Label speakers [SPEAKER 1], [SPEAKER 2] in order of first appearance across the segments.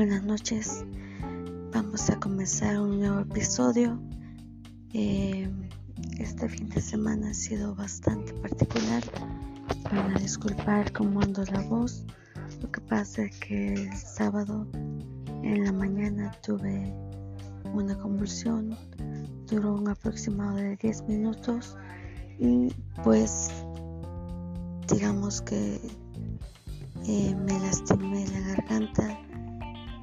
[SPEAKER 1] Buenas noches. Vamos a comenzar un nuevo episodio. Eh, este fin de semana ha sido bastante particular. Van a disculpar cómo ando la voz. Lo que pasa es que el sábado en la mañana tuve una convulsión. Duró un aproximado de 10 minutos y pues digamos que eh, me lastimé la garganta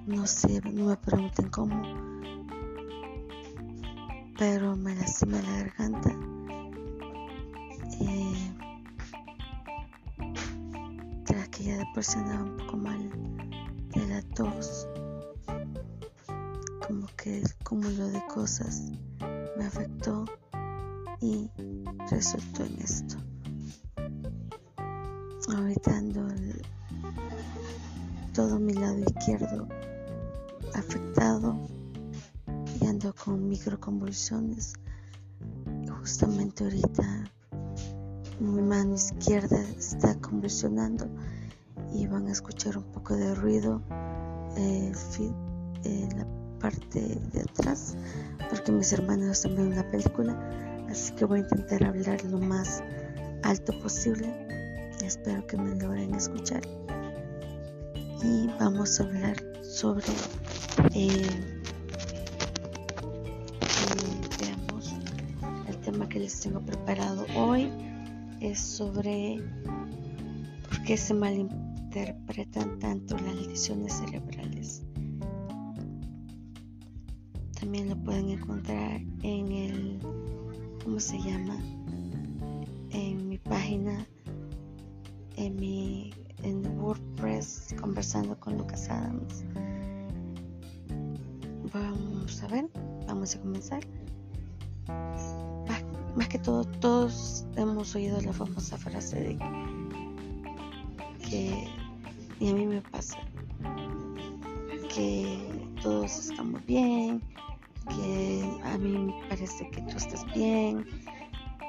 [SPEAKER 1] no sé, no me pregunten cómo, pero me lastimé la garganta. Eh, tras que ya de por sí andaba un poco mal de la tos, como que el cúmulo de cosas me afectó y resultó en esto. Ahorita ando todo mi lado izquierdo y ando con microconvulsiones. Justamente ahorita mi mano izquierda está convulsionando y van a escuchar un poco de ruido en eh, la parte de atrás porque mis hermanos están viendo una película. Así que voy a intentar hablar lo más alto posible. Espero que me logren escuchar. Y vamos a hablar sobre eh, que les tengo preparado hoy es sobre por qué se malinterpretan tanto las lesiones cerebrales también lo pueden encontrar en el ¿cómo se llama? en mi página en mi en WordPress conversando con Lucas Adams Vamos a ver, vamos a comenzar. Más, que todo, todos hemos oído la famosa frase de que, y a mí me pasa, que todos estamos bien, que a mí me parece que tú estás bien,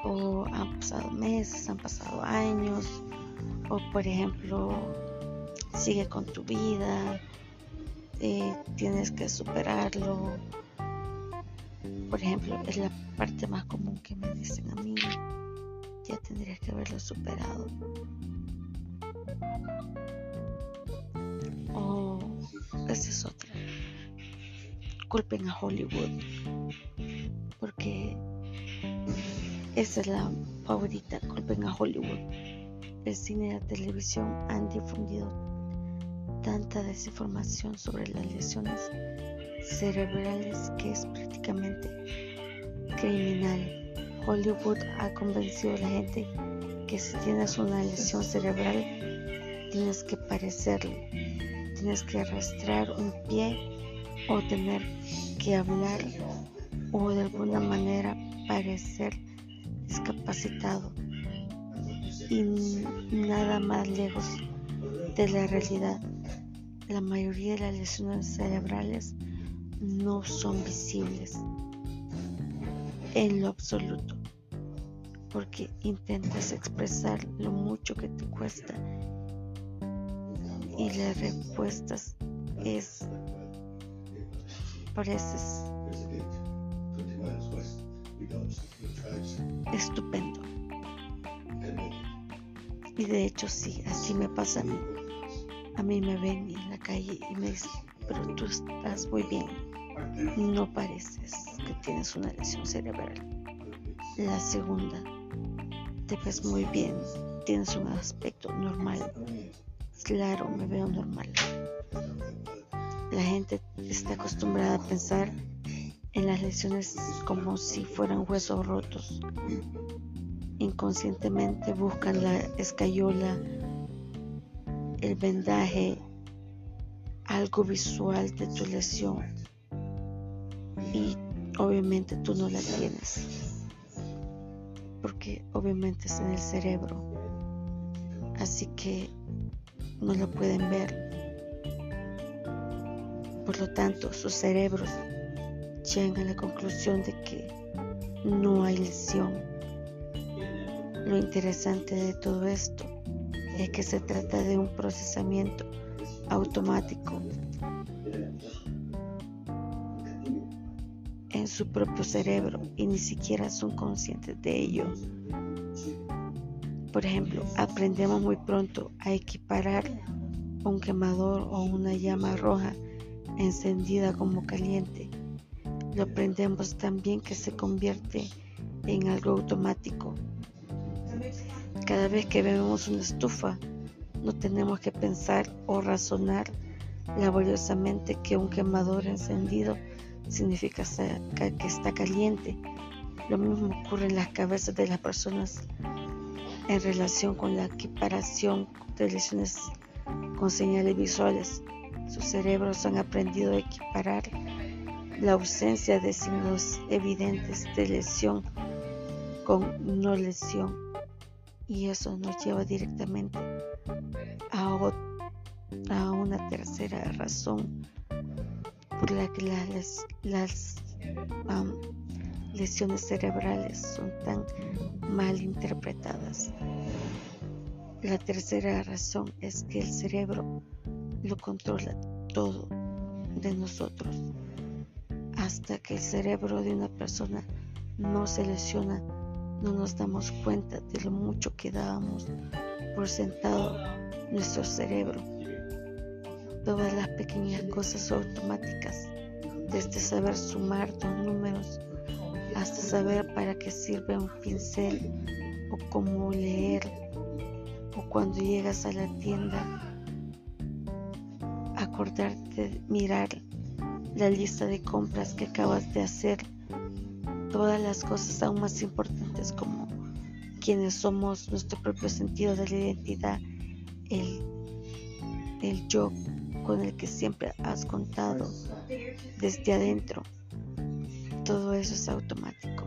[SPEAKER 1] o han pasado meses, han pasado años, o por ejemplo, sigue con tu vida, eh, tienes que superarlo. Por ejemplo, es la parte más común que me dicen a mí. Ya tendrías que haberlo superado. O esa es otra. Culpen a Hollywood. Porque esa es la favorita. Culpen a Hollywood. El cine y la televisión han difundido tanta desinformación sobre las lesiones cerebrales que es prácticamente criminal. Hollywood ha convencido a la gente que si tienes una lesión cerebral tienes que parecerlo, tienes que arrastrar un pie o tener que hablar o de alguna manera parecer discapacitado y nada más lejos de la realidad. La mayoría de las lesiones cerebrales no son visibles en lo absoluto, porque intentas expresar lo mucho que te cuesta y las respuestas es pareces estupendo. Y de hecho sí, así me pasa a mí. A mí me ven en la y me dicen, pero tú estás muy bien. No pareces que tienes una lesión cerebral. La segunda, te ves muy bien, tienes un aspecto normal. Claro, me veo normal. La gente está acostumbrada a pensar en las lesiones como si fueran huesos rotos. Inconscientemente buscan la escayola el vendaje, algo visual de tu lesión y obviamente tú no la tienes porque obviamente es en el cerebro así que no lo pueden ver. Por lo tanto sus cerebros llegan a la conclusión de que no hay lesión. Lo interesante de todo esto es que se trata de un procesamiento automático en su propio cerebro y ni siquiera son conscientes de ello. Por ejemplo, aprendemos muy pronto a equiparar un quemador o una llama roja encendida como caliente. Lo aprendemos también que se convierte en algo automático. Cada vez que vemos una estufa, no tenemos que pensar o razonar laboriosamente que un quemador encendido significa que está caliente. Lo mismo ocurre en las cabezas de las personas en relación con la equiparación de lesiones con señales visuales. Sus cerebros han aprendido a equiparar la ausencia de signos evidentes de lesión con no lesión y eso nos lleva directamente a, una tercera razón por la que las, las lesiones cerebrales son tan mal interpretadas. La tercera razón es que el cerebro lo controla todo de nosotros. Hasta que el cerebro de una persona no se lesiona, no nos damos cuenta de lo mucho que dábamos por sentado nuestro cerebro. Todas las pequeñas cosas automáticas, desde saber sumar dos números hasta saber para qué sirve un pincel o cómo leer o cuando llegas a la tienda acordarte de mirar la lista de compras que acabas de hacer todas las cosas aún más importantes como quienes somos nuestro propio sentido de la identidad el, el yo con el que siempre has contado desde adentro todo eso es automático.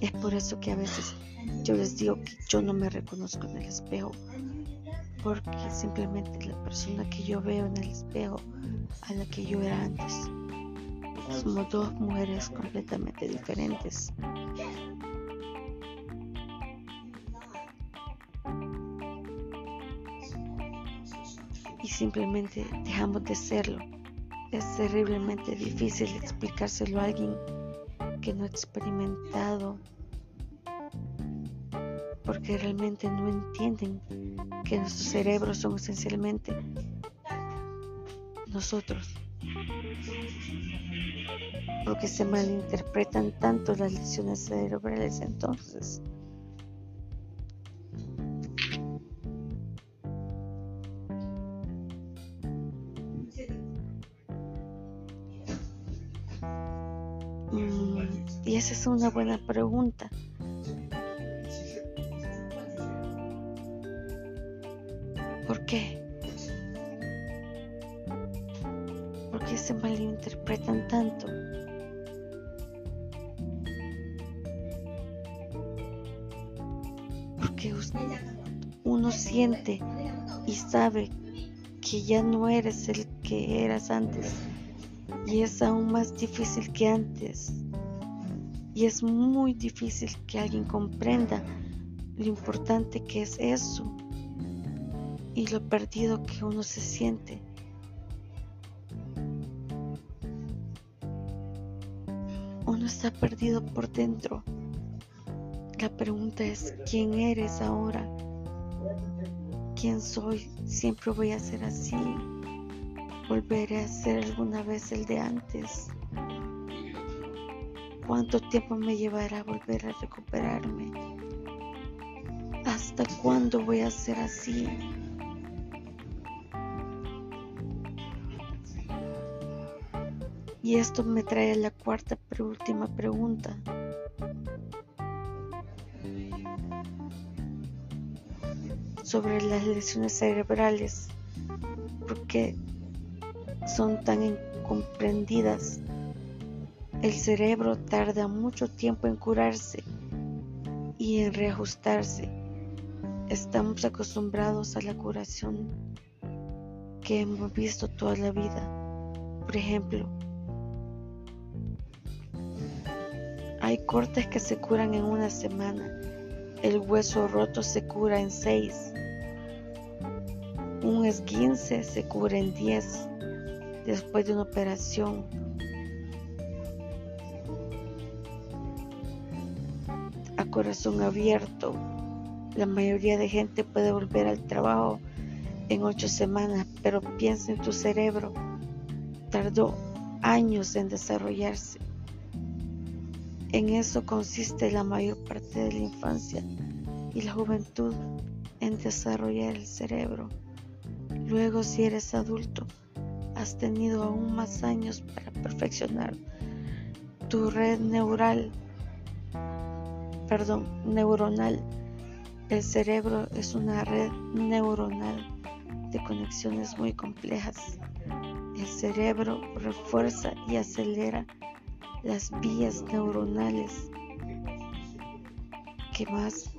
[SPEAKER 1] Es por eso que a veces yo les digo que yo no me reconozco en el espejo, porque simplemente la persona que yo veo en el espejo a la que yo era antes. Somos dos mujeres completamente diferentes. Simplemente dejamos de serlo. Es terriblemente difícil explicárselo a alguien que no he experimentado porque realmente no entienden que nuestros cerebros son esencialmente nosotros porque se malinterpretan tanto las lesiones cerebrales entonces Y esa es una buena pregunta. ¿Por qué? ¿Por qué se malinterpretan tanto? Porque uno siente y sabe que ya no eres el que eras antes y es aún más difícil que antes y es muy difícil que alguien comprenda lo importante que es eso y lo perdido que uno se siente. Uno está perdido por dentro. La pregunta es, ¿quién eres ahora? ¿Quién soy? Siempre voy a ser así. ¿Volveré a ser alguna vez el de antes? ¿Cuánto tiempo me llevará volver a recuperarme? ¿Hasta cuándo voy a ser así? Y esto me trae a la cuarta pero última pregunta. Sobre las lesiones cerebrales. ¿Por qué son tan incomprendidas el cerebro tarda mucho tiempo en curarse y en reajustarse. Estamos acostumbrados a la curación que hemos visto toda la vida. Por ejemplo, hay cortes que se curan en una semana. El hueso roto se cura en seis. Un esguince se cura en diez después de una operación corazón abierto. La mayoría de gente puede volver al trabajo en ocho semanas, pero piensa en tu cerebro. Tardó años en desarrollarse. En eso consiste la mayor parte de la infancia y la juventud, en desarrollar el cerebro. Luego, si eres adulto, has tenido aún más años para perfeccionar tu red neural, perdón, neuronal. El cerebro es una red neuronal de conexiones muy complejas. El cerebro refuerza y acelera las vías neuronales que más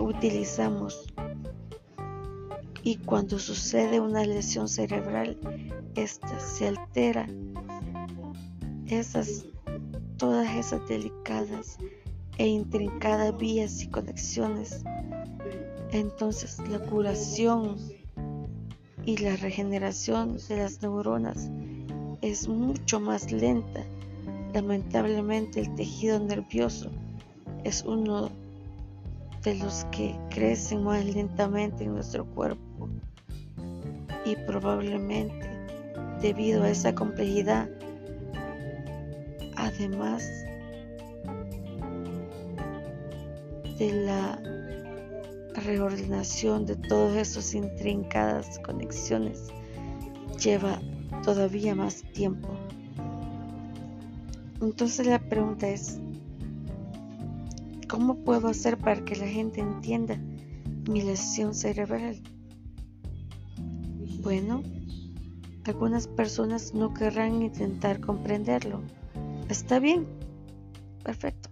[SPEAKER 1] utilizamos y cuando sucede una lesión cerebral, esta se altera. Esas, todas esas delicadas e intrincadas vías y conexiones. Entonces la curación y la regeneración de las neuronas es mucho más lenta. Lamentablemente el tejido nervioso es uno de los que crecen más lentamente en nuestro cuerpo y probablemente debido a esa complejidad además de la reordenación de todas esas intrincadas conexiones lleva todavía más tiempo. Entonces la pregunta es, ¿cómo puedo hacer para que la gente entienda mi lesión cerebral? Bueno, algunas personas no querrán intentar comprenderlo. Está bien, perfecto.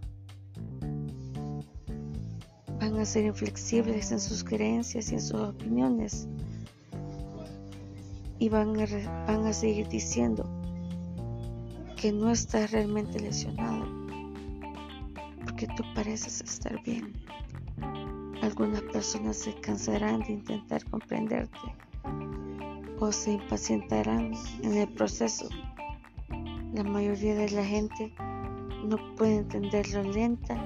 [SPEAKER 1] Van a ser inflexibles en sus creencias y en sus opiniones. Y van a, seguir diciendo que no estás realmente lesionado. Porque tú pareces estar bien. Algunas personas se cansarán de intentar comprenderte o se impacientarán en el proceso. La mayoría de la gente no puede entender lo lenta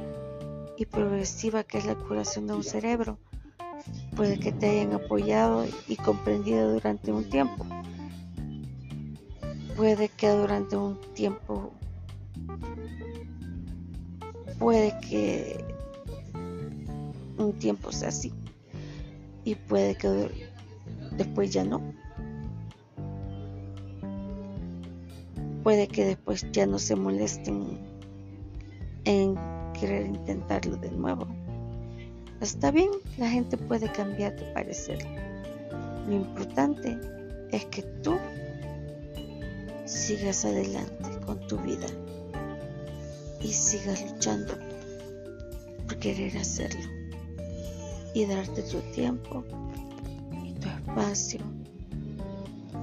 [SPEAKER 1] y progresiva que es la curación de un cerebro. Puede que te hayan apoyado y comprendido durante un tiempo. Puede que durante un tiempo, puede que un tiempo sea así y puede que después ya no. Puede que después ya no se molesten en querer intentarlo de nuevo. Está bien, la gente puede cambiar de parecer. Lo importante es que tú sigas adelante con tu vida y sigas luchando por querer hacerlo y darte tu tiempo y tu espacio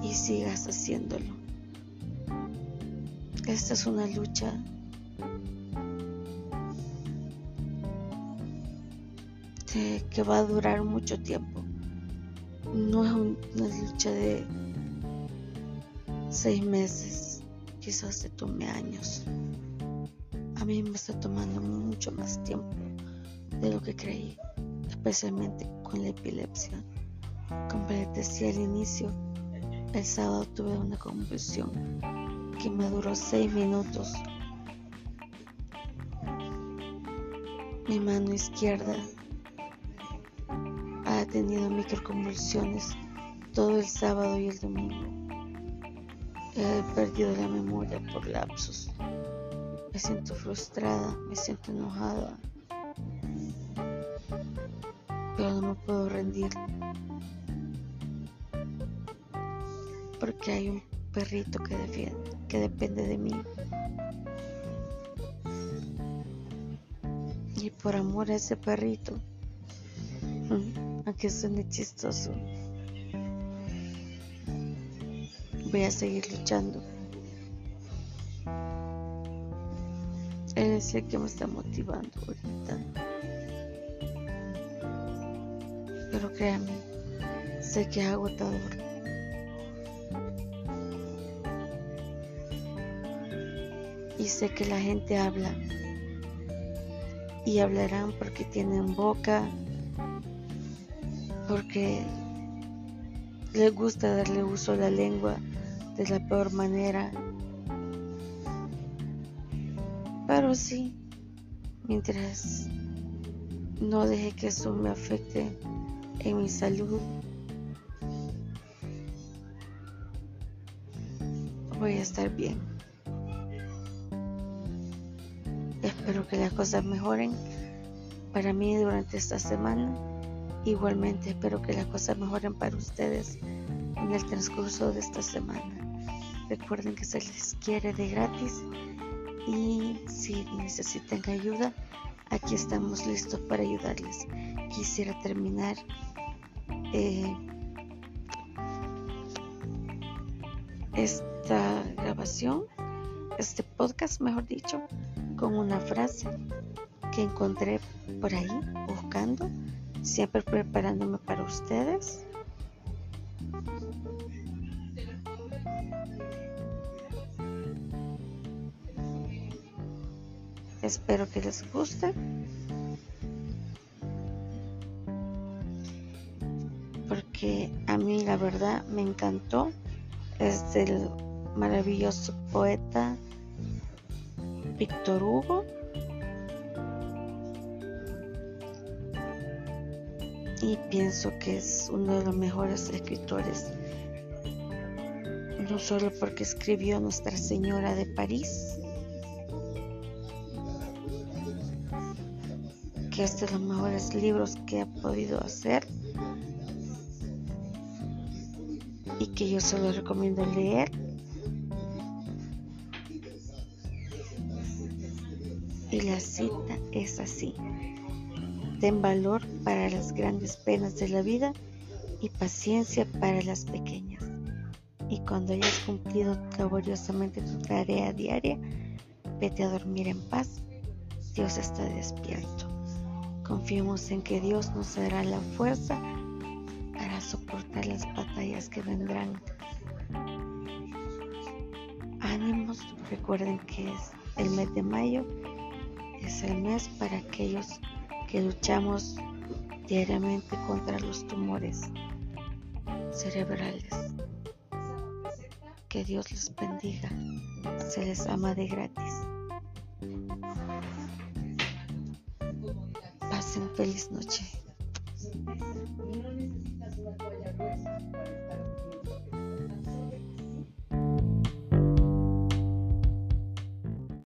[SPEAKER 1] y sigas haciéndolo. Esta es una lucha que va a durar mucho tiempo. No es una lucha de seis meses, quizás se tome años. A mí me está tomando mucho más tiempo de lo que creí, especialmente con la epilepsia. Como les decía al inicio, el sábado tuve una convulsión que me duró seis minutos. Mi mano izquierda ha tenido microconvulsiones todo el sábado y el domingo. He perdido la memoria por lapsos. Me siento frustrada, me siento enojada, pero no me puedo rendir porque hay un perrito que, defiende, que depende de mí. Y por amor a ese perrito, aunque suene chistoso, voy a seguir luchando. Él es el que me está motivando ahorita. Pero créanme, sé que es agotador. Y sé que la gente habla y hablarán porque tienen boca, porque les gusta darle uso a la lengua de la peor manera. Pero sí, mientras no deje que eso me afecte en mi salud, voy a estar bien. Espero que las cosas mejoren para mí durante esta semana. Igualmente espero que las cosas mejoren para ustedes en el transcurso de esta semana. Recuerden que se les quiere de gratis y si necesitan ayuda, aquí estamos listos para ayudarles. Quisiera terminar eh, esta grabación, este podcast, mejor dicho, con una frase que encontré por ahí buscando, siempre preparándome para ustedes. Espero que les guste. Porque a mí la verdad me encantó. Es del maravilloso poeta Víctor Hugo. Y pienso que es uno de los mejores escritores. No solo porque escribió Nuestra Señora de París, que es de los mejores libros que ha podido hacer y que yo se recomiendo leer. Y la cita es así. Ten valor para las grandes penas de la vida y paciencia para las pequeñas. Y cuando hayas cumplido laboriosamente tu tarea diaria, vete a dormir en paz. Dios está despierto. Confiemos en que Dios nos dará la fuerza para soportar las batallas que vendrán. Ánimos, recuerden que es el mes de mayo, es el mes para aquellos que luchamos diariamente contra los tumores cerebrales. Que Dios les bendiga, se les ama de gratis. Pasen feliz noche.